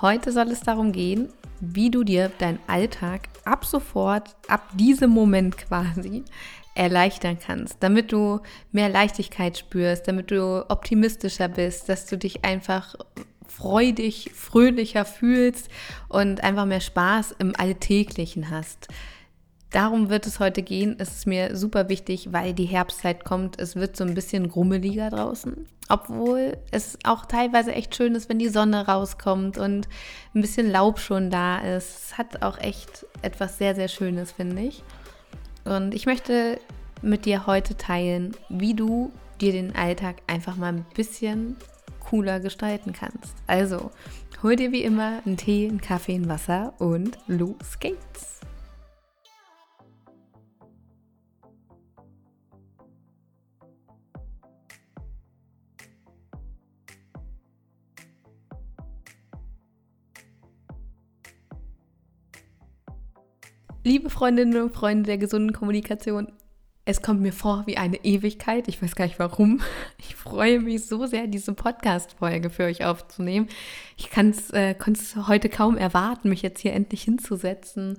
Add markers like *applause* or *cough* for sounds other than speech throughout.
Heute soll es darum gehen, wie du dir deinen Alltag ab sofort, ab diesem Moment quasi *laughs* erleichtern kannst, damit du mehr Leichtigkeit spürst, damit du optimistischer bist, dass du dich einfach freudig, fröhlicher fühlst und einfach mehr Spaß im Alltäglichen hast. Darum wird es heute gehen. Es ist mir super wichtig, weil die Herbstzeit kommt. Es wird so ein bisschen grummeliger draußen. Obwohl es auch teilweise echt schön ist, wenn die Sonne rauskommt und ein bisschen Laub schon da ist. Es hat auch echt etwas sehr, sehr Schönes, finde ich. Und ich möchte mit dir heute teilen, wie du dir den Alltag einfach mal ein bisschen cooler gestalten kannst. Also, hol dir wie immer einen Tee, einen Kaffee, ein Wasser und los geht's. Liebe Freundinnen und Freunde der gesunden Kommunikation, es kommt mir vor wie eine Ewigkeit. Ich weiß gar nicht warum. *laughs* Ich freue mich so sehr, diese Podcast-Folge für euch aufzunehmen. Ich kann es äh, heute kaum erwarten, mich jetzt hier endlich hinzusetzen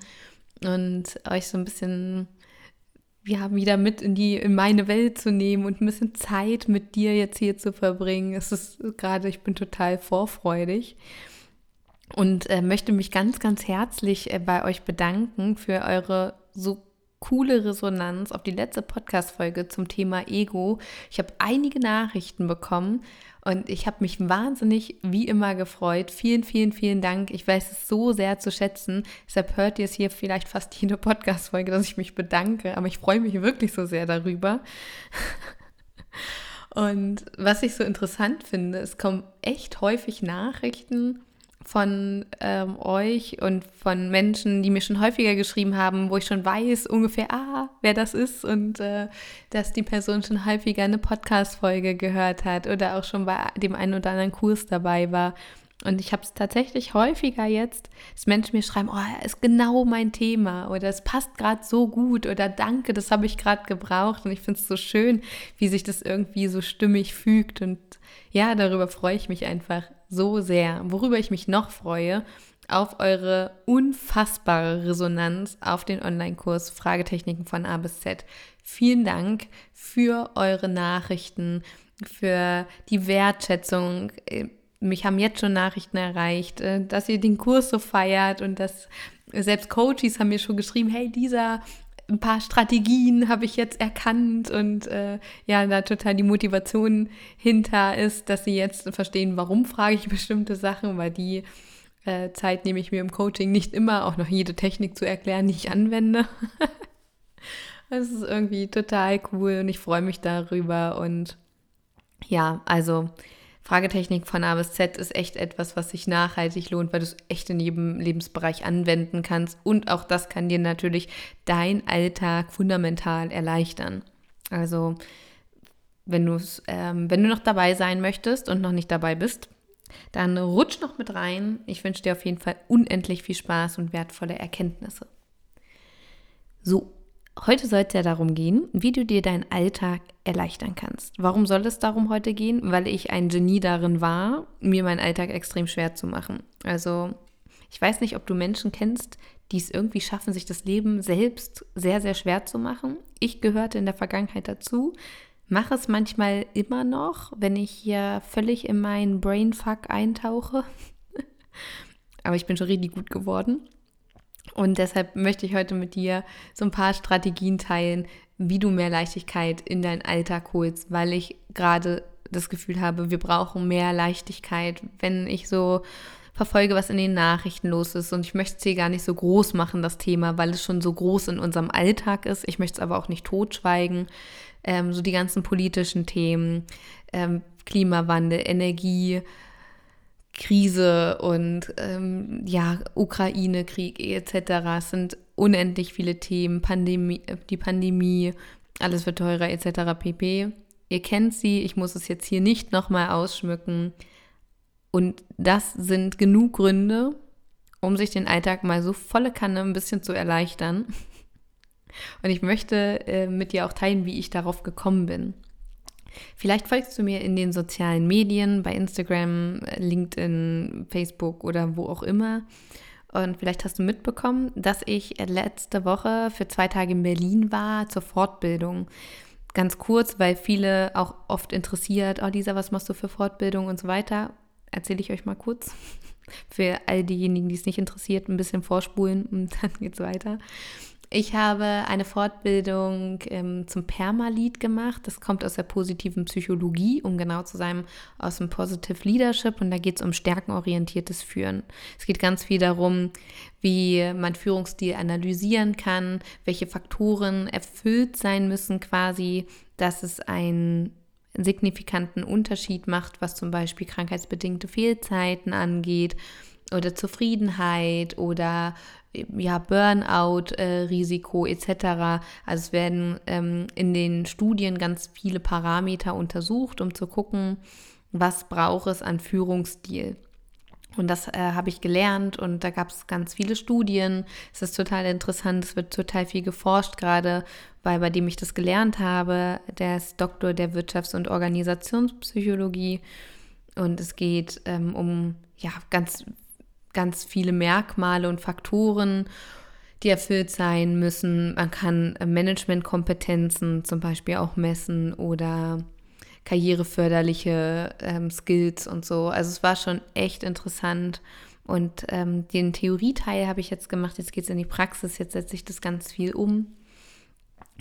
und euch so ein bisschen ja, wieder mit in die in meine Welt zu nehmen und ein bisschen Zeit mit dir jetzt hier zu verbringen. Es ist gerade, ich bin total vorfreudig und äh, möchte mich ganz, ganz herzlich äh, bei euch bedanken für eure so coole Resonanz auf die letzte Podcast-Folge zum Thema Ego. Ich habe einige Nachrichten bekommen und ich habe mich wahnsinnig wie immer gefreut. Vielen, vielen, vielen Dank. Ich weiß es so sehr zu schätzen. Deshalb hört ihr es hier vielleicht fast jede Podcast-Folge, dass ich mich bedanke. Aber ich freue mich wirklich so sehr darüber. *laughs* Und was ich so interessant finde, es kommen echt häufig Nachrichten von ähm, euch und von Menschen, die mir schon häufiger geschrieben haben, wo ich schon weiß ungefähr, ah, wer das ist und äh, dass die Person schon häufiger eine Podcast-Folge gehört hat oder auch schon bei dem einen oder anderen Kurs dabei war. Und ich habe es tatsächlich häufiger jetzt, dass Menschen mir schreiben, oh, ist genau mein Thema oder es passt gerade so gut oder danke, das habe ich gerade gebraucht. Und ich finde es so schön, wie sich das irgendwie so stimmig fügt. Und ja, darüber freue ich mich einfach so sehr. Worüber ich mich noch freue, auf eure unfassbare Resonanz auf den Online-Kurs Fragetechniken von A bis Z. Vielen Dank für eure Nachrichten, für die Wertschätzung. Mich haben jetzt schon Nachrichten erreicht, äh, dass ihr den Kurs so feiert und dass selbst Coaches haben mir schon geschrieben, hey, dieser ein paar Strategien habe ich jetzt erkannt und äh, ja, da total die Motivation hinter ist, dass sie jetzt verstehen, warum frage ich *laughs* bestimmte Sachen, weil die äh, Zeit nehme ich mir im Coaching nicht immer, auch noch jede Technik zu erklären, die ich anwende. *laughs* das ist irgendwie total cool und ich freue mich darüber und ja, also Fragetechnik von A bis Z ist echt etwas, was sich nachhaltig lohnt, weil du es echt in jedem Lebensbereich anwenden kannst. Und auch das kann dir natürlich dein Alltag fundamental erleichtern. Also, wenn, ähm, wenn du noch dabei sein möchtest und noch nicht dabei bist, dann rutsch noch mit rein. Ich wünsche dir auf jeden Fall unendlich viel Spaß und wertvolle Erkenntnisse. So, Heute soll es ja darum gehen, wie du dir deinen Alltag erleichtern kannst. Warum soll es darum heute gehen? Weil ich ein Genie darin war, mir meinen Alltag extrem schwer zu machen. Also ich weiß nicht, ob du Menschen kennst, die es irgendwie schaffen, sich das Leben selbst sehr, sehr schwer zu machen. Ich gehörte in der Vergangenheit dazu, mache es manchmal immer noch, wenn ich hier völlig in meinen Brainfuck eintauche. *laughs* Aber ich bin schon richtig gut geworden. Und deshalb möchte ich heute mit dir so ein paar Strategien teilen, wie du mehr Leichtigkeit in deinen Alltag holst, weil ich gerade das Gefühl habe, wir brauchen mehr Leichtigkeit. Wenn ich so verfolge, was in den Nachrichten los ist und ich möchte es hier gar nicht so groß machen, das Thema, weil es schon so groß in unserem Alltag ist. Ich möchte es aber auch nicht totschweigen. Ähm, so die ganzen politischen Themen, ähm, Klimawandel, Energie, Krise und ähm, ja, Ukraine-Krieg etc. Es sind unendlich viele Themen, Pandemie, die Pandemie, alles wird teurer etc. pp. Ihr kennt sie, ich muss es jetzt hier nicht nochmal ausschmücken. Und das sind genug Gründe, um sich den Alltag mal so volle Kanne ein bisschen zu erleichtern. Und ich möchte äh, mit dir auch teilen, wie ich darauf gekommen bin. Vielleicht folgst du mir in den sozialen Medien, bei Instagram, LinkedIn, Facebook oder wo auch immer. Und vielleicht hast du mitbekommen, dass ich letzte Woche für zwei Tage in Berlin war zur Fortbildung. Ganz kurz, weil viele auch oft interessiert, oh Lisa, was machst du für Fortbildung und so weiter. Erzähle ich euch mal kurz. *laughs* Für all diejenigen, die es nicht interessiert, ein bisschen vorspulen und *laughs* dann geht es weiter. Ich habe eine Fortbildung ähm, zum Permalit gemacht. Das kommt aus der positiven Psychologie, um genau zu sein, aus dem Positive Leadership. Und da geht es um stärkenorientiertes Führen. Es geht ganz viel darum, wie man Führungsstil analysieren kann, welche Faktoren erfüllt sein müssen quasi, dass es einen signifikanten Unterschied macht, was zum Beispiel krankheitsbedingte Fehlzeiten angeht oder Zufriedenheit oder ja, Burnout-Risiko äh, etc. Also es werden ähm, in den Studien ganz viele Parameter untersucht, um zu gucken, was braucht es an Führungsstil. Und das äh, habe ich gelernt und da gab es ganz viele Studien. Es ist total interessant, es wird total viel geforscht, gerade weil bei dem ich das gelernt habe, der ist Doktor der Wirtschafts- und Organisationspsychologie. Und es geht ähm, um ja, ganz ganz viele Merkmale und Faktoren, die erfüllt sein müssen. Man kann äh, Managementkompetenzen zum Beispiel auch messen oder karriereförderliche ähm, Skills und so. Also es war schon echt interessant. Und ähm, den Theorieteil habe ich jetzt gemacht, jetzt geht es in die Praxis, jetzt setze ich das ganz viel um.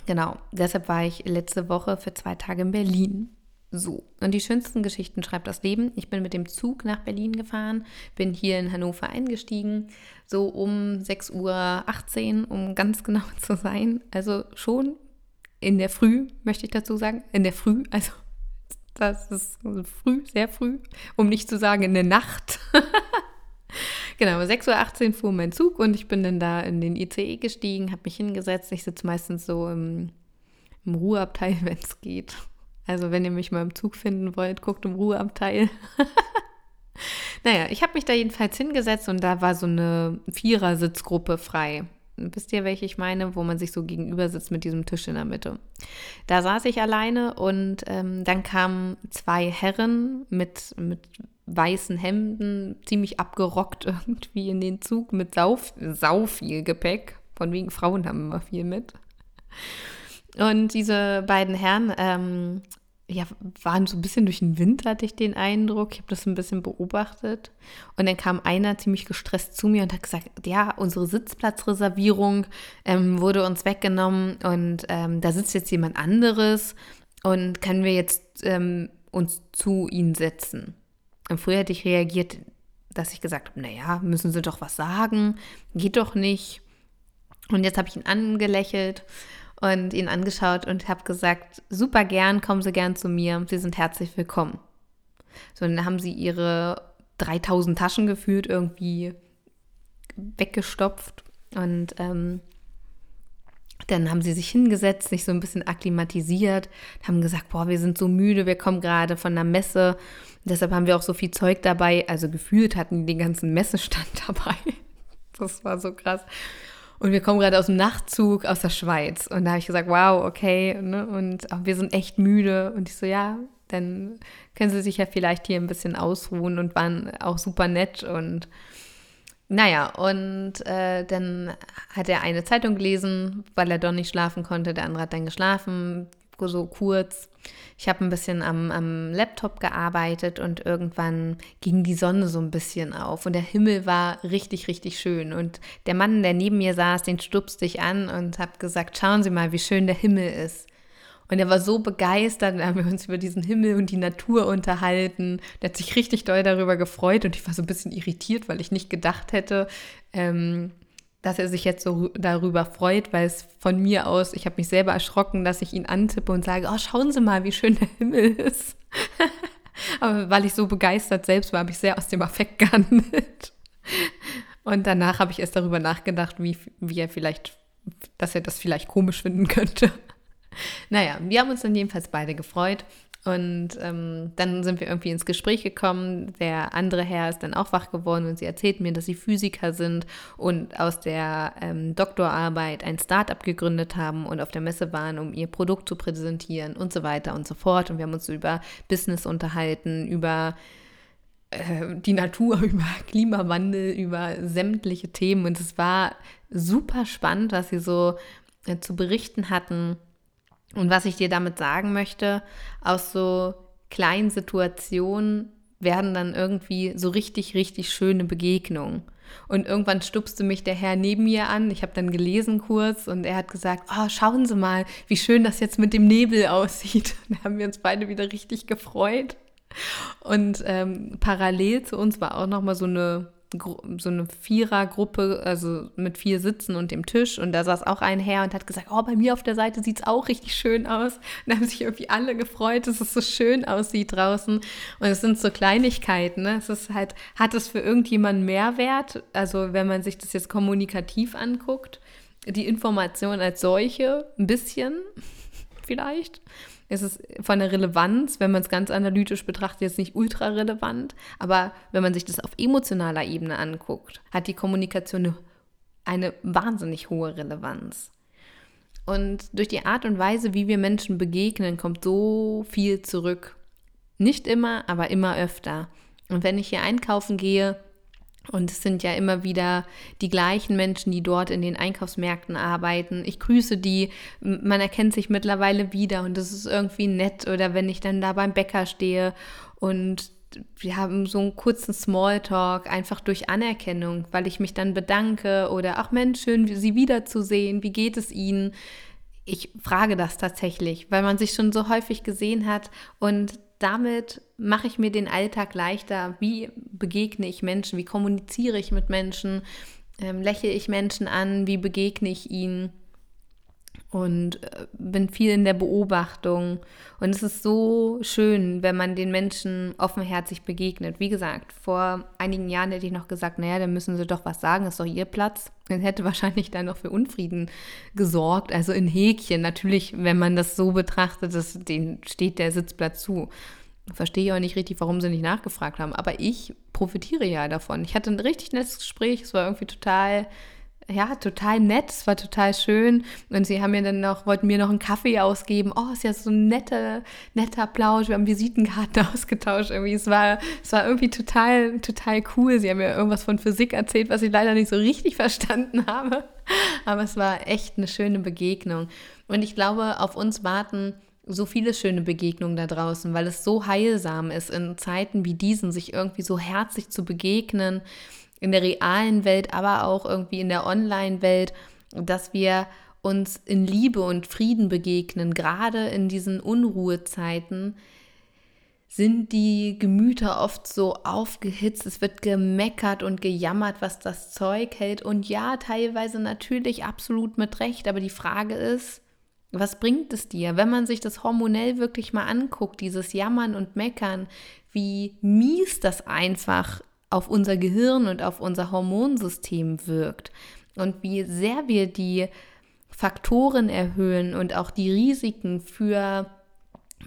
Genau, deshalb war ich letzte Woche für zwei Tage in Berlin. So, und die schönsten Geschichten schreibt das Leben. Ich bin mit dem Zug nach Berlin gefahren, bin hier in Hannover eingestiegen, so um 6.18 Uhr, um ganz *laughs* genau zu sein. Also schon in der Früh, möchte ich dazu sagen. In der Früh, also das ist früh, sehr früh, um nicht zu sagen in der Nacht. *laughs* genau, 6.18 Uhr fuhr mein Zug und ich bin dann da in den ICE gestiegen, habe mich hingesetzt. Ich sitze meistens so im, im Ruheabteil, *laughs* wenn es geht. Also wenn ihr mich mal im Zug finden wollt, guckt im Ruheabteil. *laughs* naja, ich habe mich da jedenfalls hingesetzt und da war so eine Vierersitzgruppe frei. Wisst ihr, welche ich meine? Wo man sich so gegenüber sitzt mit diesem Tisch in der Mitte. Da saß ich alleine und ähm, dann kamen zwei Herren mit, mit weißen Hemden, ziemlich abgerockt *laughs* irgendwie in den Zug mit sau, sau viel Gepäck. Von wegen Frauen haben immer viel mit. Und diese beiden Herren ähm, ja, waren so ein bisschen durch den Wind, hatte ich den Eindruck. Ich habe das ein bisschen beobachtet. Und dann kam einer ziemlich gestresst zu mir und hat gesagt, ja, unsere Sitzplatzreservierung ähm, wurde uns weggenommen und ähm, da sitzt jetzt jemand anderes und können wir jetzt ähm, uns zu ihnen setzen. Und früher hätte ich reagiert, dass ich gesagt habe, naja, müssen Sie doch was sagen, geht doch nicht. Und jetzt habe ich ihn angelächelt und ihn angeschaut und habe gesagt, super gern, kommen Sie gern zu mir, Sie sind herzlich willkommen. So, dann haben sie ihre 3000 Taschen gefühlt irgendwie weggestopft und ähm, dann haben sie sich hingesetzt, sich so ein bisschen akklimatisiert, haben gesagt, boah, wir sind so müde, wir kommen gerade von der Messe. Deshalb haben wir auch so viel Zeug dabei. Also gefühlt hatten die den ganzen Messestand *laughs* dabei. Das war so krass. Und wir kommen gerade aus dem Nachtzug aus der Schweiz. Und da habe ich gesagt, wow, okay. Ne? Und wir sind echt müde. Und ich so, ja, dann können Sie sich ja vielleicht hier ein bisschen ausruhen und waren auch super nett. Und naja, und äh, dann hat er eine Zeitung gelesen, weil er doch nicht schlafen konnte. Der andere hat dann geschlafen so kurz. Ich habe ein bisschen am, am Laptop gearbeitet und irgendwann ging die Sonne so ein bisschen auf und der Himmel war richtig, richtig schön. Und der Mann, der neben mir saß, den stupste ich an und habe gesagt, schauen Sie mal, wie schön der Himmel ist. Und er war so begeistert, dann haben wir uns über diesen Himmel und die Natur unterhalten. Der hat sich richtig doll darüber gefreut und ich war so ein bisschen irritiert, weil ich nicht gedacht hätte, ähm, dass er sich jetzt so darüber freut, weil es von mir aus, ich habe mich selber erschrocken, dass ich ihn antippe und sage, oh, schauen Sie mal, wie schön der Himmel ist. *laughs* Aber weil ich so begeistert selbst war, habe ich sehr aus dem Affekt gehandelt. Und danach habe ich erst darüber nachgedacht, wie, wie er vielleicht, dass er das vielleicht komisch finden könnte. Naja, wir haben uns dann jedenfalls beide gefreut. Und ähm, dann sind wir irgendwie ins Gespräch gekommen. Der andere Herr ist dann auch wach geworden und sie erzählt mir, dass sie Physiker sind und aus der ähm, Doktorarbeit ein Startup gegründet haben und auf der Messe waren, um ihr Produkt zu präsentieren und so weiter und so fort. Und wir haben uns über Business unterhalten, über äh, die Natur, *laughs* über Klimawandel, über sämtliche Themen. Und es war super spannend, was sie so äh, zu berichten hatten und was ich dir damit sagen möchte, aus so kleinen Situationen werden dann irgendwie so richtig, richtig schöne Begegnungen. Und irgendwann stupste mich der Herr neben mir an. Ich habe dann gelesen kurz und er hat gesagt, oh, schauen Sie mal, wie schön das jetzt mit dem Nebel aussieht. *laughs* Da haben wir uns beide wieder richtig gefreut. Und ähm, parallel zu uns war auch noch mal so eine so eine Vierergruppe, also mit vier Sitzen und dem Tisch. Und da saß auch ein Herr und hat gesagt, oh, bei mir auf der Seite sieht es auch richtig schön aus. Und da haben sich irgendwie alle gefreut, dass es so schön aussieht draußen. Und es sind so Kleinigkeiten. Ne? Es ist halt, hat es für irgendjemanden Mehrwert? Also wenn man sich das jetzt kommunikativ anguckt, die Information als solche, ein bisschen *laughs* vielleicht ist es von der Relevanz, wenn man es ganz analytisch betrachtet, jetzt nicht ultra relevant. Aber wenn man sich das auf emotionaler Ebene anguckt, hat die Kommunikation eine, eine wahnsinnig hohe Relevanz. Und durch die Art und Weise, wie wir Menschen begegnen, kommt so viel zurück. Nicht immer, aber immer öfter. Und wenn ich hier einkaufen gehe, und es sind ja immer wieder die gleichen Menschen, die dort in den Einkaufsmärkten arbeiten. Ich grüße die, man erkennt sich mittlerweile wieder und das ist irgendwie nett. Oder wenn ich dann da beim Bäcker stehe und wir haben so einen kurzen Smalltalk, einfach durch Anerkennung, weil ich mich dann bedanke oder ach Mensch, schön, Sie wiederzusehen, wie geht es Ihnen? Ich frage das tatsächlich, weil man sich schon so häufig gesehen hat und damit mache ich mir den Alltag leichter. Wie begegne ich Menschen? Wie kommuniziere ich mit Menschen? Ähm, lächle ich Menschen an? Wie begegne ich ihnen? Und äh, bin viel in der Beobachtung. Und es ist so schön, wenn man den Menschen offenherzig begegnet. Wie gesagt, vor einigen Jahren hätte ich noch gesagt, naja, dann müssen sie doch was sagen, ist doch ihr Platz. Dann hätte *laughs* wahrscheinlich dann noch für Unfrieden gesorgt. Also in Häkchen. Natürlich, wenn man das so betrachtet, das, denen steht der Sitzplatz zu verstehe ich auch nicht richtig, warum sie nicht nachgefragt haben. Aber ich profitiere ja davon. Ich hatte ein richtig nettes Gespräch. Es war irgendwie total, ja, total nett. Es war total schön. Und sie haben mir dann noch, wollten mir noch einen Kaffee ausgeben. Oh, ist ja so ein netter, netter Plausch. Wir haben Visitenkarten *laughs* ausgetauscht. Irgendwie, es war, es war irgendwie total, total cool. Sie haben mir irgendwas von Physik erzählt, was ich leider nicht so richtig *laughs* verstanden habe. Aber es war echt eine schöne Begegnung. Und ich glaube, auf uns warten so viele schöne Begegnungen da draußen, weil es so heilsam ist, in Zeiten wie diesen sich irgendwie so herzlich zu begegnen, in der realen Welt, aber auch irgendwie in der Online-Welt, dass wir uns in Liebe und Frieden begegnen, gerade in diesen Unruhezeiten sind die Gemüter oft so aufgehitzt, es wird gemeckert und gejammert, was das Zeug hält. Und ja, teilweise natürlich absolut mit Recht, aber die Frage ist, was bringt es dir, wenn man sich das hormonell wirklich mal anguckt, dieses Jammern und Meckern, wie mies das einfach auf unser Gehirn und auf unser Hormonsystem wirkt und wie sehr wir die Faktoren erhöhen und auch die Risiken für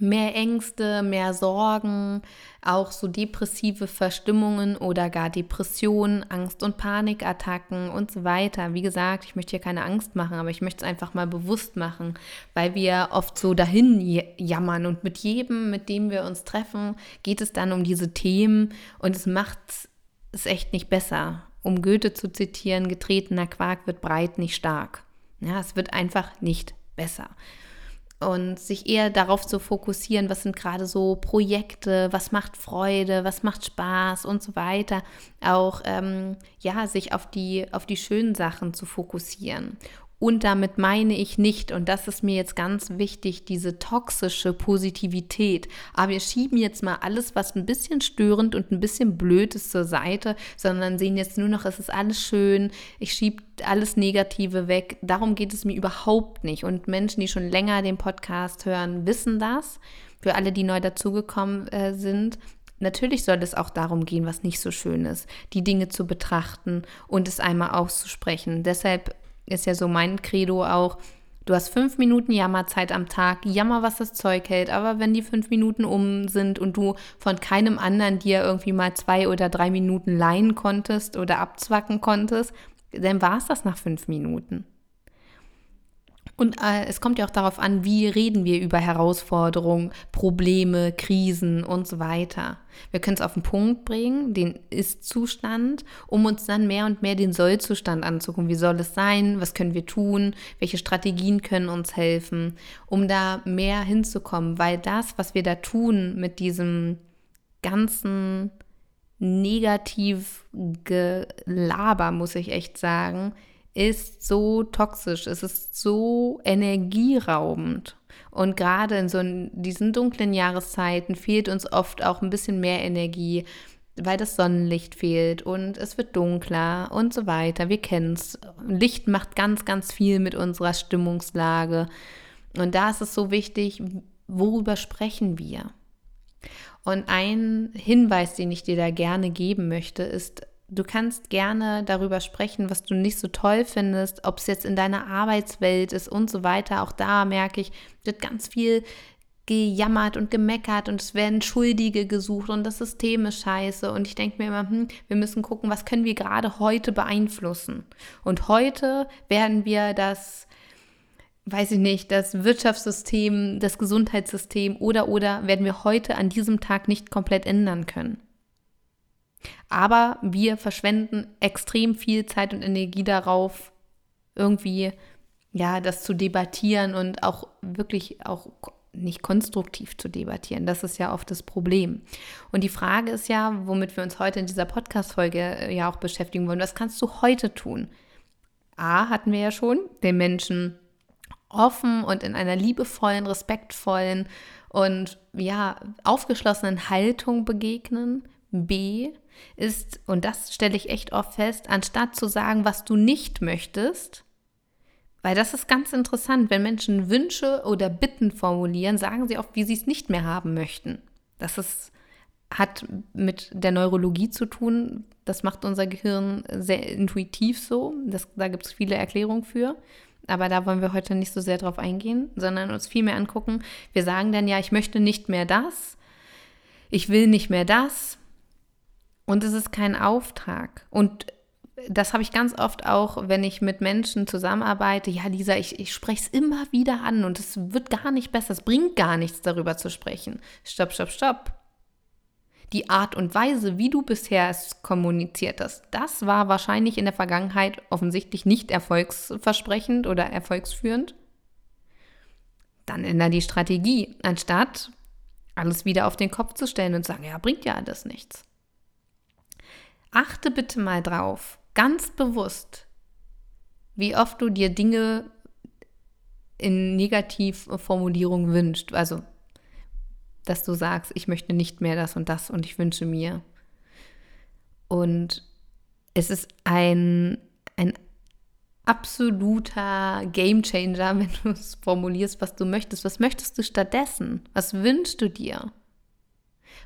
mehr Ängste, mehr Sorgen, auch so depressive Verstimmungen oder gar Depressionen, Angst- und Panikattacken und so weiter. Wie gesagt, ich möchte hier keine Angst machen, aber ich möchte es einfach mal bewusst machen, weil wir oft so dahin jammern und mit jedem, mit dem wir uns treffen, geht es dann um diese Themen und es macht es echt nicht besser. Um Goethe zu zitieren, getretener Quark wird breit, nicht stark. Ja, es wird einfach nicht besser und sich eher darauf zu fokussieren, was sind gerade so Projekte, was macht Freude, was macht Spaß und so weiter. Auch ähm, ja, sich auf die, auf die schönen Sachen zu fokussieren und damit meine ich nicht, und das ist mir jetzt ganz wichtig, diese toxische Positivität. Aber wir schieben jetzt mal alles, was ein bisschen störend und ein bisschen blöd ist, zur Seite, sondern sehen jetzt nur noch, es ist alles schön, ich schiebe alles Negative weg. Darum geht es mir überhaupt nicht. Und Menschen, die schon länger den Podcast hören, wissen das. Für alle, die neu dazugekommen äh, sind, natürlich soll es auch darum gehen, was nicht so schön ist, die Dinge zu betrachten und es einmal auszusprechen. Deshalb ist ja so mein Credo auch, Du hast fünf Minuten Jammerzeit am Tag, jammer, was das Zeug hält. Aber wenn die fünf Minuten um sind und du von keinem anderen dir irgendwie mal zwei oder drei Minuten leihen konntest oder abzwacken konntest, dann war es das nach fünf Minuten. Und äh, es kommt ja auch darauf an, wie reden wir über Herausforderungen, Probleme, Krisen und so weiter. Wir können es auf den Punkt bringen, den Ist-Zustand, um uns dann mehr und mehr den Soll-Zustand anzugucken. Wie soll es sein? Was können wir tun? Welche Strategien können uns helfen, um da mehr hinzukommen? Weil das, was wir da tun mit diesem ganzen Negativ-Gelaber, muss ich echt sagen, ist so toxisch, es ist so energieraubend. Und gerade in so diesen dunklen Jahreszeiten fehlt uns oft auch ein bisschen mehr Energie, weil das Sonnenlicht fehlt und es wird dunkler und so weiter. Wir kennen es. Licht macht ganz, ganz viel mit unserer Stimmungslage. Und da ist es so wichtig, worüber sprechen wir? Und ein Hinweis, den ich dir da gerne geben möchte, ist, Du kannst gerne darüber sprechen, was du nicht so toll findest, ob es jetzt in deiner Arbeitswelt ist und so weiter. Auch da merke ich, wird ganz viel gejammert und gemeckert und es werden Schuldige gesucht und das System ist scheiße. Und ich denke mir immer, hm, wir müssen gucken, was können wir gerade heute beeinflussen. Und heute werden wir das, weiß ich nicht, das Wirtschaftssystem, das Gesundheitssystem oder oder werden wir heute an diesem Tag nicht komplett ändern können. Aber wir verschwenden extrem viel Zeit und Energie darauf, irgendwie ja, das zu debattieren und auch wirklich auch nicht konstruktiv zu debattieren. Das ist ja oft das Problem. Und die Frage ist ja, womit wir uns heute in dieser Podcast-Folge äh, ja auch beschäftigen wollen, was kannst du heute tun? A, hatten wir ja schon, den Menschen offen und in einer liebevollen, respektvollen und ja, aufgeschlossenen Haltung begegnen. B, ist, und das stelle ich echt oft fest, anstatt zu sagen, was du nicht möchtest, weil das ist ganz interessant, wenn Menschen Wünsche oder Bitten formulieren, sagen sie oft, wie sie es nicht mehr haben möchten. Das ist, hat mit der Neurologie zu tun. Das macht unser Gehirn sehr intuitiv so. Das, da gibt es viele Erklärungen für. Aber da wollen wir heute nicht so sehr drauf eingehen, sondern uns viel mehr angucken. Wir sagen dann ja, ich möchte nicht mehr das, ich will nicht mehr das, und es ist kein Auftrag. Und das habe ich ganz oft auch, wenn ich mit Menschen zusammenarbeite. Ja, Lisa, ich, ich spreche es immer wieder an und es wird gar nicht besser. Es bringt gar nichts, darüber zu sprechen. Stopp, stopp, stopp. Die Art und Weise, wie du bisher es kommuniziert hast, das war wahrscheinlich in der Vergangenheit offensichtlich nicht erfolgsversprechend oder erfolgsführend. Dann ändere die Strategie, anstatt alles wieder auf den Kopf zu stellen und sagen, ja, bringt ja alles nichts. Achte bitte mal drauf, ganz bewusst, wie oft du dir Dinge in Negativformulierung wünscht. Also, dass du sagst, ich möchte nicht mehr das und das und ich wünsche mir. Und es ist ein, ein absoluter Gamechanger, *laughs* wenn du es formulierst, was du möchtest. Was möchtest du stattdessen? Was wünschst du dir?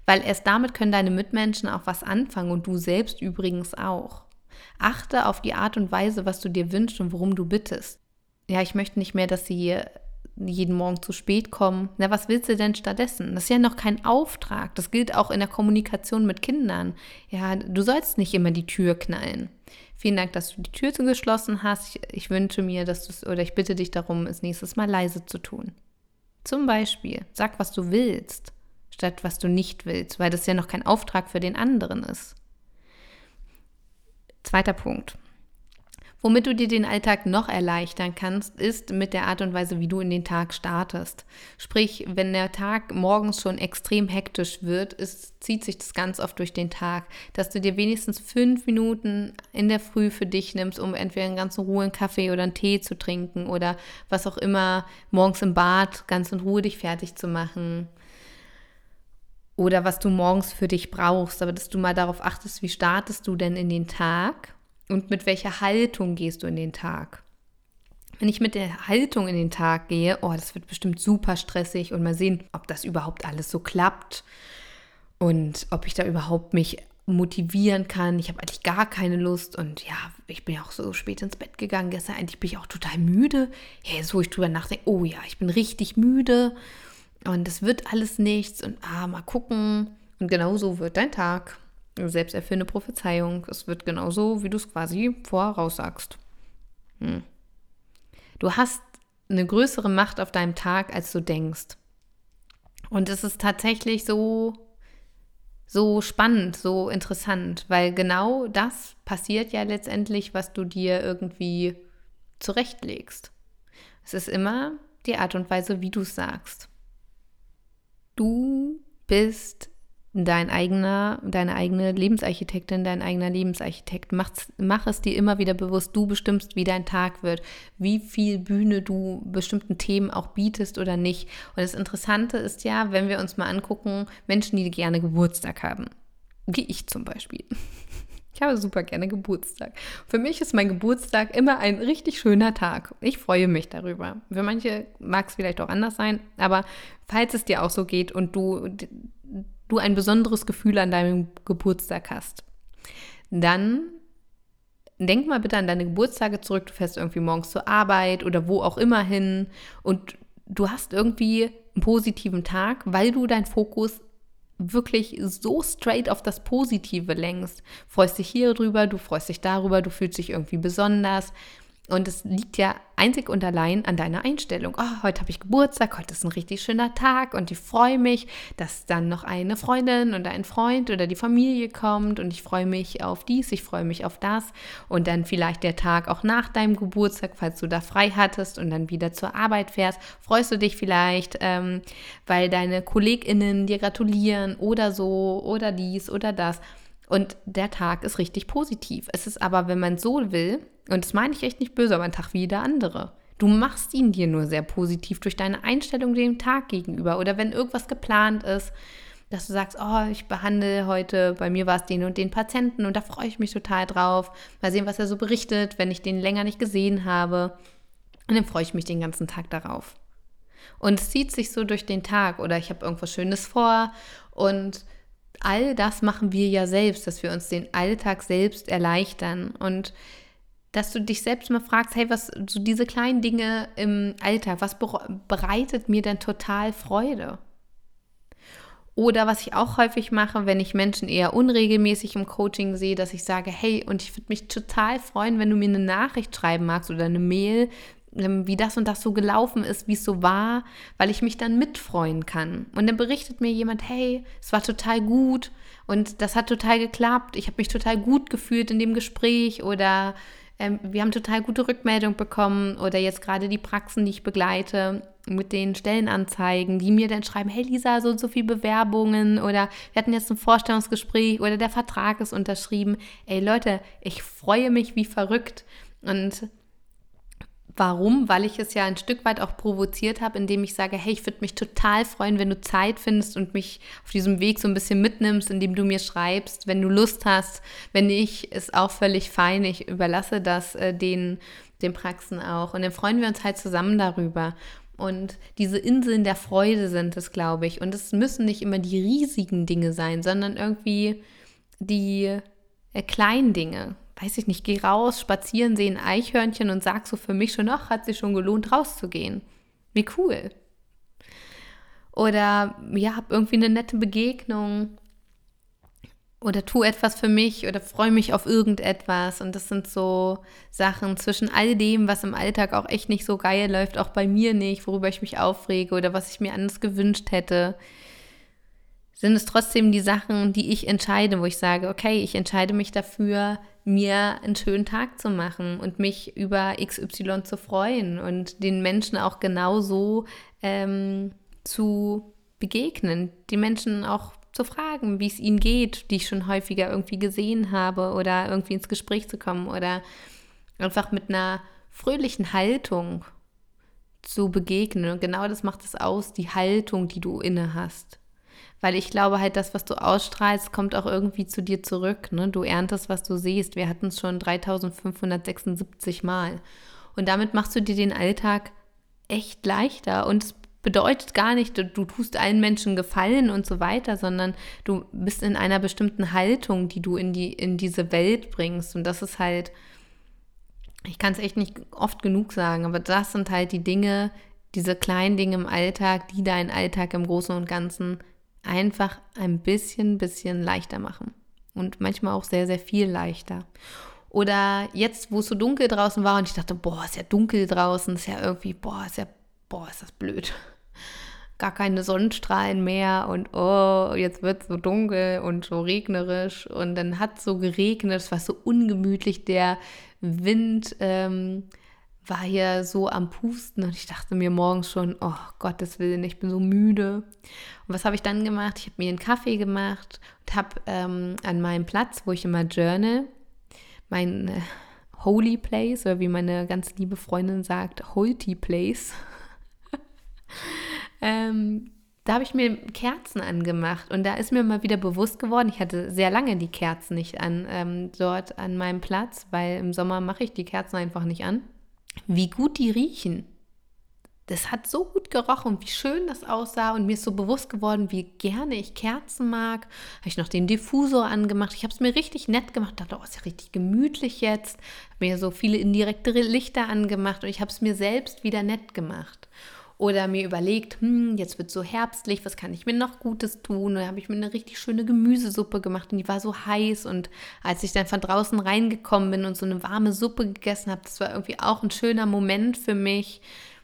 Weil erst damit können deine Mitmenschen auch was anfangen und du selbst übrigens auch. Achte auf die Art und Weise, was du dir wünschst und worum du bittest. Ja, ich möchte nicht mehr, dass sie jeden Morgen zu spät kommen. Na, was willst du denn stattdessen? Das ist ja noch kein Auftrag. Das gilt auch in der Kommunikation mit Kindern. Ja, du sollst nicht immer die Tür knallen. Vielen Dank, dass du die Tür geschlossen hast. Ich, ich wünsche mir, dass du es oder ich bitte dich darum, es nächstes Mal leise zu tun. Zum Beispiel, sag, was du willst statt was du nicht willst, weil das ja noch kein Auftrag für den anderen ist. Zweiter Punkt. Womit du dir den Alltag noch erleichtern kannst, ist mit der Art und Weise, wie du in den Tag startest. Sprich, wenn der Tag morgens schon extrem hektisch wird, ist, zieht sich das ganz oft durch den Tag, dass du dir wenigstens fünf Minuten in der Früh für dich nimmst, um entweder in ganzer Ruhe einen Kaffee oder einen Tee zu trinken oder was auch immer, morgens im Bad ganz in Ruhe dich fertig zu machen oder was du morgens für dich brauchst, aber dass du mal darauf achtest, wie startest du denn in den Tag und mit welcher Haltung gehst du in den Tag. Wenn ich mit der Haltung in den Tag gehe, oh, das wird bestimmt super stressig und mal sehen, ob das überhaupt alles so klappt. und ob ich da überhaupt mich motivieren kann. Ich habe eigentlich gar keine Lust und ja, ich bin ja auch so spät ins Bett gegangen gestern. Eigentlich bin ich auch total müde. Ja, jetzt wo ich drüber nachdenke, oh ja, ich bin richtig müde und es wird alles nichts und ah, mal gucken. Und genauso wird dein Tag. Selbsterfüllende Prophezeiung. Es wird genauso, wie du es quasi voraussagst. Hm. Du hast eine größere Macht auf deinem Tag, als du denkst. Und es ist tatsächlich so, so spannend, so interessant, weil genau das passiert ja letztendlich, was du dir irgendwie zurechtlegst. Es ist immer die Art und Weise, wie du es sagst. Du bist dein eigener, deine eigene Lebensarchitektin, dein eigener Lebensarchitekt. Mach's, mach es dir immer wieder bewusst. Du bestimmst, wie dein Tag wird, wie viel Bühne du bestimmten Themen auch bietest oder nicht. Und das Interessante ist ja, wenn wir uns mal angucken, Menschen, die gerne Geburtstag haben. Wie ich zum Beispiel. Ich habe super gerne Geburtstag. Für mich ist mein Geburtstag immer ein richtig schöner Tag. Ich freue mich darüber. Für manche mag es vielleicht auch anders sein, aber falls es dir auch so geht und du du ein besonderes Gefühl an deinem Geburtstag hast, dann denk mal bitte an deine Geburtstage zurück. Du fährst irgendwie morgens zur Arbeit oder wo auch immer hin und du hast irgendwie einen positiven Tag, weil du deinen Fokus wirklich so straight auf das Positive lenkst. Freust dich hier drüber, du freust dich darüber, du fühlst dich irgendwie besonders. Und es liegt ja einzig und allein an deiner Einstellung. Oh, heute habe ich Geburtstag, heute ist ein richtig schöner Tag und ich freue mich, dass dann noch eine Freundin oder ein Freund oder die Familie kommt und ich freue mich auf dies, ich freue mich auf das und dann vielleicht der Tag auch nach deinem Geburtstag, falls du da frei hattest und dann wieder zur Arbeit fährst, freust du dich vielleicht, ähm, weil deine KollegInnen dir gratulieren oder so oder dies oder das. Und der Tag ist richtig positiv. Es ist aber, wenn man so will, und das meine ich echt nicht böse, aber ein Tag wie jeder andere. Du machst ihn dir nur sehr positiv durch deine Einstellung dem Tag gegenüber. Oder wenn irgendwas geplant ist, dass du sagst, oh, ich behandle heute, bei mir war es den und den Patienten und da freue ich mich total drauf. Mal sehen, was er so berichtet, wenn ich den länger nicht gesehen habe. Und dann freue ich mich den ganzen Tag darauf. Und es zieht sich so durch den Tag oder ich habe irgendwas Schönes vor und all das machen wir ja selbst, dass wir uns den Alltag selbst erleichtern und dass du dich selbst mal fragst, hey, was so diese kleinen Dinge im Alltag, was bereitet mir denn total Freude? Oder was ich auch häufig mache, wenn ich Menschen eher unregelmäßig im Coaching sehe, dass ich sage, hey, und ich würde mich total freuen, wenn du mir eine Nachricht schreiben magst oder eine Mail, ähm, wie das und das so gelaufen ist, wie es so war, weil ich mich dann mitfreuen kann. Und dann berichtet mir jemand, hey, es war total gut und das hat total geklappt, ich habe mich total gut gefühlt in dem Gespräch oder ähm, wir haben total gute Rückmeldung bekommen oder jetzt gerade die Praxen, die ich begleite mit den Stellenanzeigen, die mir dann schreiben, hey Lisa, so und so viele Bewerbungen oder wir hatten jetzt ein Vorstellungsgespräch oder der Vertrag ist unterschrieben. Ey Leute, ich freue mich wie verrückt und Warum? Weil ich es ja ein Stück weit auch provoziert habe, indem ich sage, hey, ich würde mich total freuen, wenn du Zeit findest und mich auf diesem Weg so ein bisschen mitnimmst, indem du mir schreibst, wenn du Lust hast. Wenn nicht, ist auch völlig fein. Ich überlasse das äh, den, den Praxen auch. Und dann freuen wir uns halt zusammen darüber. Und diese Inseln der Freude sind es, glaube ich. Und es müssen nicht immer die riesigen Dinge sein, sondern irgendwie die äh, kleinen Dinge weiß ich nicht, geh raus, spazieren, sehe ein Eichhörnchen und sag so für mich schon, ach, hat sich schon gelohnt, rauszugehen. Wie cool. Oder ja, hab irgendwie eine nette Begegnung. Oder tu etwas für mich oder freue mich auf irgendetwas. Und das sind so Sachen zwischen all dem, was im Alltag auch echt nicht so geil läuft, auch bei mir nicht, worüber ich mich aufrege oder was ich mir anders gewünscht hätte sind es trotzdem die Sachen, die ich entscheide, wo ich sage, okay, ich entscheide mich dafür, mir einen schönen Tag zu machen und mich über XY zu freuen und den Menschen auch genauso ähm, zu begegnen, die Menschen auch zu fragen, wie es ihnen geht, die ich schon häufiger irgendwie gesehen habe oder irgendwie ins Gespräch zu kommen oder einfach mit einer fröhlichen Haltung zu begegnen. Und genau das macht es aus, die Haltung, die du inne hast. Weil ich glaube halt, das, was du ausstrahlst, kommt auch irgendwie zu dir zurück. Ne? Du erntest, was du siehst. Wir hatten es schon 3576 Mal. Und damit machst du dir den Alltag echt leichter und es bedeutet gar nicht, du, du tust allen Menschen Gefallen und so weiter, sondern du bist in einer bestimmten Haltung, die du in, die, in diese Welt bringst. Und das ist halt, ich kann es echt nicht oft genug sagen, aber das sind halt die Dinge, diese kleinen Dinge im Alltag, die deinen Alltag im Großen und Ganzen einfach ein bisschen, bisschen leichter machen. Und manchmal auch sehr, sehr viel leichter. Oder jetzt, wo es so dunkel draußen war und ich dachte, boah, ist ja dunkel draußen, ist ja irgendwie, boah, ist ja, boah, ist das blöd. *laughs* Gar keine Sonnenstrahlen mehr und oh, jetzt wird es so dunkel und so regnerisch. Und dann hat es so geregnet, es war so ungemütlich, der Wind ähm, war hier so am Pusten und ich dachte mir morgens schon, oh Gottes Willen, ich bin so müde. Und was habe ich dann gemacht? Ich habe mir einen Kaffee gemacht und habe ähm, an meinem Platz, wo ich immer journal, mein äh, Holy Place, oder wie meine ganz liebe Freundin sagt, Holty Place, *laughs* ähm, da habe ich mir Kerzen angemacht und da ist mir mal wieder bewusst geworden, ich hatte sehr lange die Kerzen nicht an, ähm, dort an meinem Platz, weil im Sommer mache ich die Kerzen einfach nicht an wie gut die riechen. Das hat so gut gerochen, wie schön das aussah und mir ist so bewusst geworden, wie gerne ich Kerzen mag. Habe ich noch den Diffusor angemacht. Ich habe es mir richtig nett gemacht. Dachte, oh, ist ja richtig gemütlich jetzt. Habe mir so viele indirekte Lichter angemacht und ich habe es mir selbst wieder nett gemacht oder mir überlegt, hm, jetzt wird so herbstlich, was kann ich mir noch Gutes tun? Dann habe ich mir eine richtig schöne Gemüsesuppe gemacht und die war so heiß. Und als ich dann von draußen reingekommen bin und so eine warme Suppe gegessen habe, das war irgendwie auch ein schöner Moment für mich.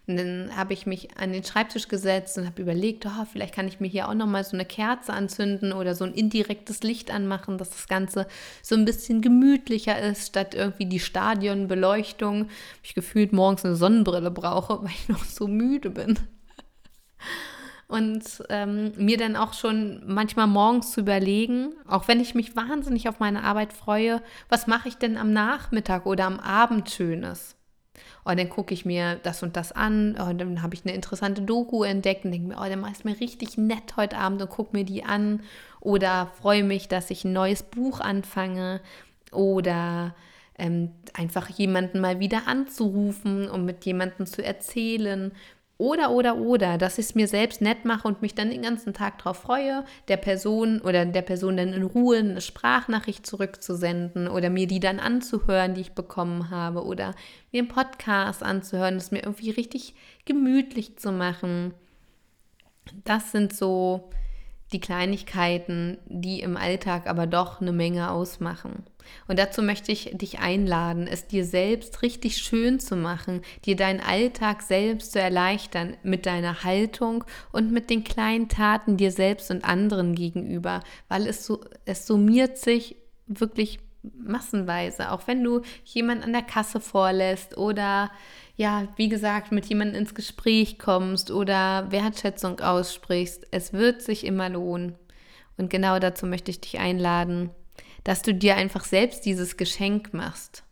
Und dann habe ich mich an den Schreibtisch gesetzt und habe überlegt, oh, vielleicht kann ich mir hier auch nochmal so eine Kerze anzünden oder so ein indirektes Licht anmachen, dass das Ganze so ein bisschen gemütlicher ist, statt irgendwie die Stadionbeleuchtung. Ich gefühlt morgens eine Sonnenbrille brauche, *laughs* weil ich noch so müde bin. Und ähm, mir dann auch schon manchmal morgens zu überlegen, auch wenn ich mich wahnsinnig auf meine Arbeit freue, was mache ich denn am Nachmittag oder am Abend Schönes? Und dann gucke ich mir das und das an und dann habe ich eine interessante Doku entdeckt und denke mir, oh, der macht mir richtig nett heute Abend und gucke mir die an. Oder freue mich, dass ich ein neues Buch anfange. Oder ähm, einfach jemanden mal wieder anzurufen, um mit jemandem zu erzählen. Oder, oder, oder, dass ich es mir selbst nett mache und mich dann den ganzen Tag darauf freue, der Person oder der Person dann in Ruhe eine Sprachnachricht zurückzusenden oder mir die dann anzuhören, die ich bekommen habe oder mir einen Podcast anzuhören, es mir irgendwie richtig gemütlich zu machen. Das sind so die Kleinigkeiten, die im Alltag aber doch eine Menge ausmachen. Und dazu möchte ich dich einladen, es dir selbst richtig schön zu machen, dir deinen Alltag selbst zu erleichtern mit deiner Haltung und mit den kleinen Taten dir selbst und anderen gegenüber, weil es so es summiert sich wirklich massenweise, auch wenn du jemand an der Kasse vorlässt oder ja, wie gesagt, mit jemandem ins Gespräch kommst oder Wertschätzung aussprichst, es wird sich immer lohnen. Und genau dazu möchte ich dich einladen, dass du dir einfach selbst dieses Geschenk machst.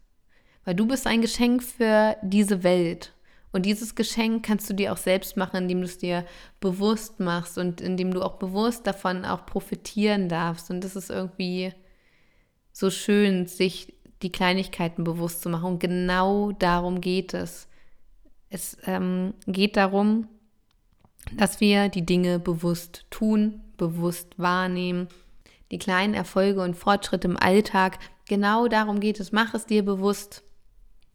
Weil du bist ein Geschenk für diese Welt. Und dieses Geschenk kannst du dir auch selbst machen, indem du es dir bewusst machst und indem du auch bewusst davon auch profitieren darfst. Und das ist irgendwie so schön, sich die Kleinigkeiten bewusst zu machen. Und genau darum geht es. Es ähm, geht darum, dass wir die Dinge bewusst tun, bewusst wahrnehmen die kleinen Erfolge und Fortschritte im Alltag. Genau darum geht es. Mach es dir bewusst,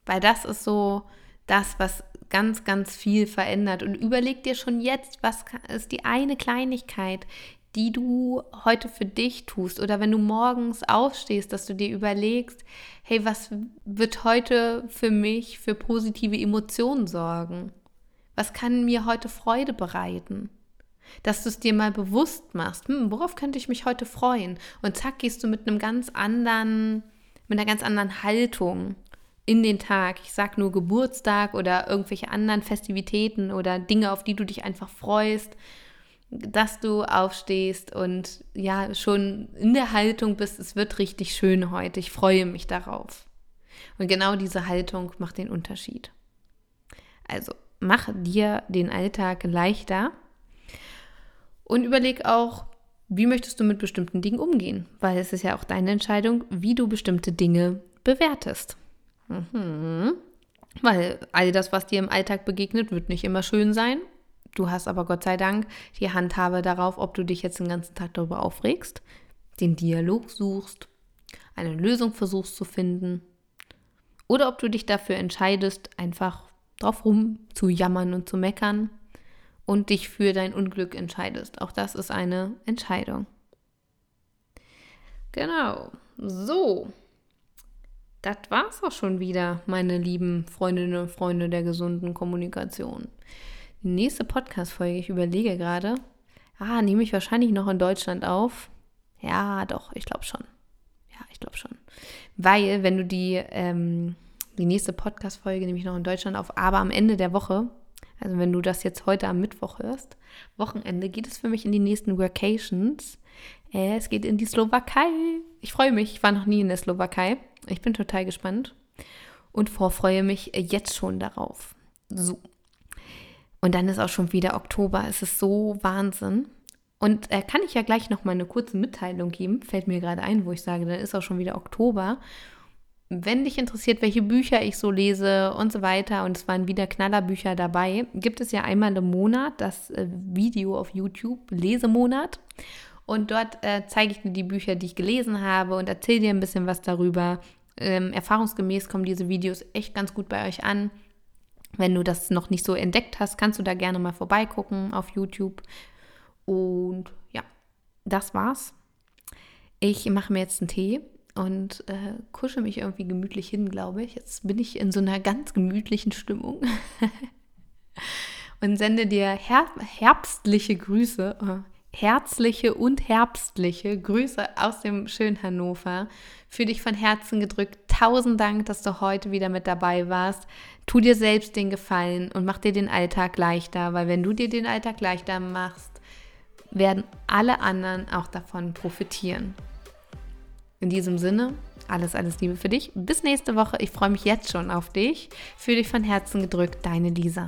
weil das ist so das, was ganz, ganz viel verändert. Und überleg dir schon jetzt, was ist die eine Kleinigkeit, die du heute für dich tust oder wenn du morgens aufstehst, dass du dir überlegst, hey, was wird heute für mich für positive Emotionen sorgen? Was kann mir heute Freude bereiten? Dass du es dir mal bewusst machst, hm, worauf könnte ich mich heute freuen? Und zack, gehst du mit einem ganz anderen, mit einer ganz anderen Haltung in den Tag. Ich sag nur Geburtstag oder irgendwelche anderen Festivitäten oder Dinge, auf die du dich einfach freust, dass du aufstehst und ja, schon in der Haltung bist, es wird richtig schön heute. Ich freue mich darauf. Und genau diese Haltung macht den Unterschied. Also, mach dir den Alltag leichter und überleg auch, wie möchtest du mit bestimmten Dingen umgehen? Weil es ist ja auch deine Entscheidung, wie du bestimmte Dinge bewertest. Mhm. Weil all das, was dir im Alltag begegnet, wird nicht immer schön sein. Du hast aber Gott sei Dank die Handhabe darauf, ob du dich jetzt den ganzen Tag darüber aufregst, den Dialog suchst, eine Lösung versuchst zu finden oder ob du dich dafür entscheidest, einfach drauf rum zu jammern und zu meckern und dich für dein Unglück entscheidest. Auch das ist eine Entscheidung. Genau. So. Das war's auch schon wieder, meine lieben Freundinnen und Freunde der gesunden Kommunikation. Nächste Podcast-Folge, ich überlege gerade, ah, nehme ich wahrscheinlich noch in Deutschland auf. Ja, doch, ich glaube schon. Ja, ich glaube schon. Weil, wenn du die, ähm, die nächste Podcast-Folge nehme ich noch in Deutschland auf, aber am Ende der Woche, also wenn du das jetzt heute am Mittwoch hörst, Wochenende, geht es für mich in die nächsten Workations. Äh, es geht in die Slowakei. Ich freue mich, ich war noch nie in der Slowakei. Ich bin total gespannt und vorfreue mich jetzt schon darauf. So. Und dann ist auch schon wieder Oktober. Es ist so Wahnsinn. Und äh, kann ich ja gleich noch mal eine kurze Mitteilung geben, fällt mir gerade ein, wo ich sage, dann ist auch schon wieder Oktober. Wenn dich interessiert, welche Bücher ich so lese und so weiter, und es waren wieder Knallerbücher dabei, gibt es ja einmal im Monat das äh, Video auf YouTube, Lesemonat. Und dort äh, zeige ich dir die Bücher, die ich gelesen habe und erzähle dir ein bisschen was darüber. Ähm, erfahrungsgemäß kommen diese Videos echt ganz gut bei euch an. Wenn du das noch nicht so entdeckt hast, kannst du da gerne mal vorbeigucken auf YouTube. Und ja, das war's. Ich mache mir jetzt einen Tee und äh, kusche mich irgendwie gemütlich hin, glaube ich. Jetzt bin ich in so einer ganz gemütlichen Stimmung. *laughs* und sende dir her herbstliche Grüße, äh, herzliche und herbstliche Grüße aus dem schönen Hannover. Für dich von Herzen gedrückt. Tausend Dank, dass du heute wieder mit dabei warst. Tu dir selbst den Gefallen und mach dir den Alltag leichter, weil wenn du dir den Alltag leichter machst, werden alle anderen auch davon profitieren. In diesem Sinne, alles, alles Liebe für dich. Bis nächste Woche. Ich freue mich jetzt schon auf dich. Für dich von Herzen gedrückt, deine Lisa.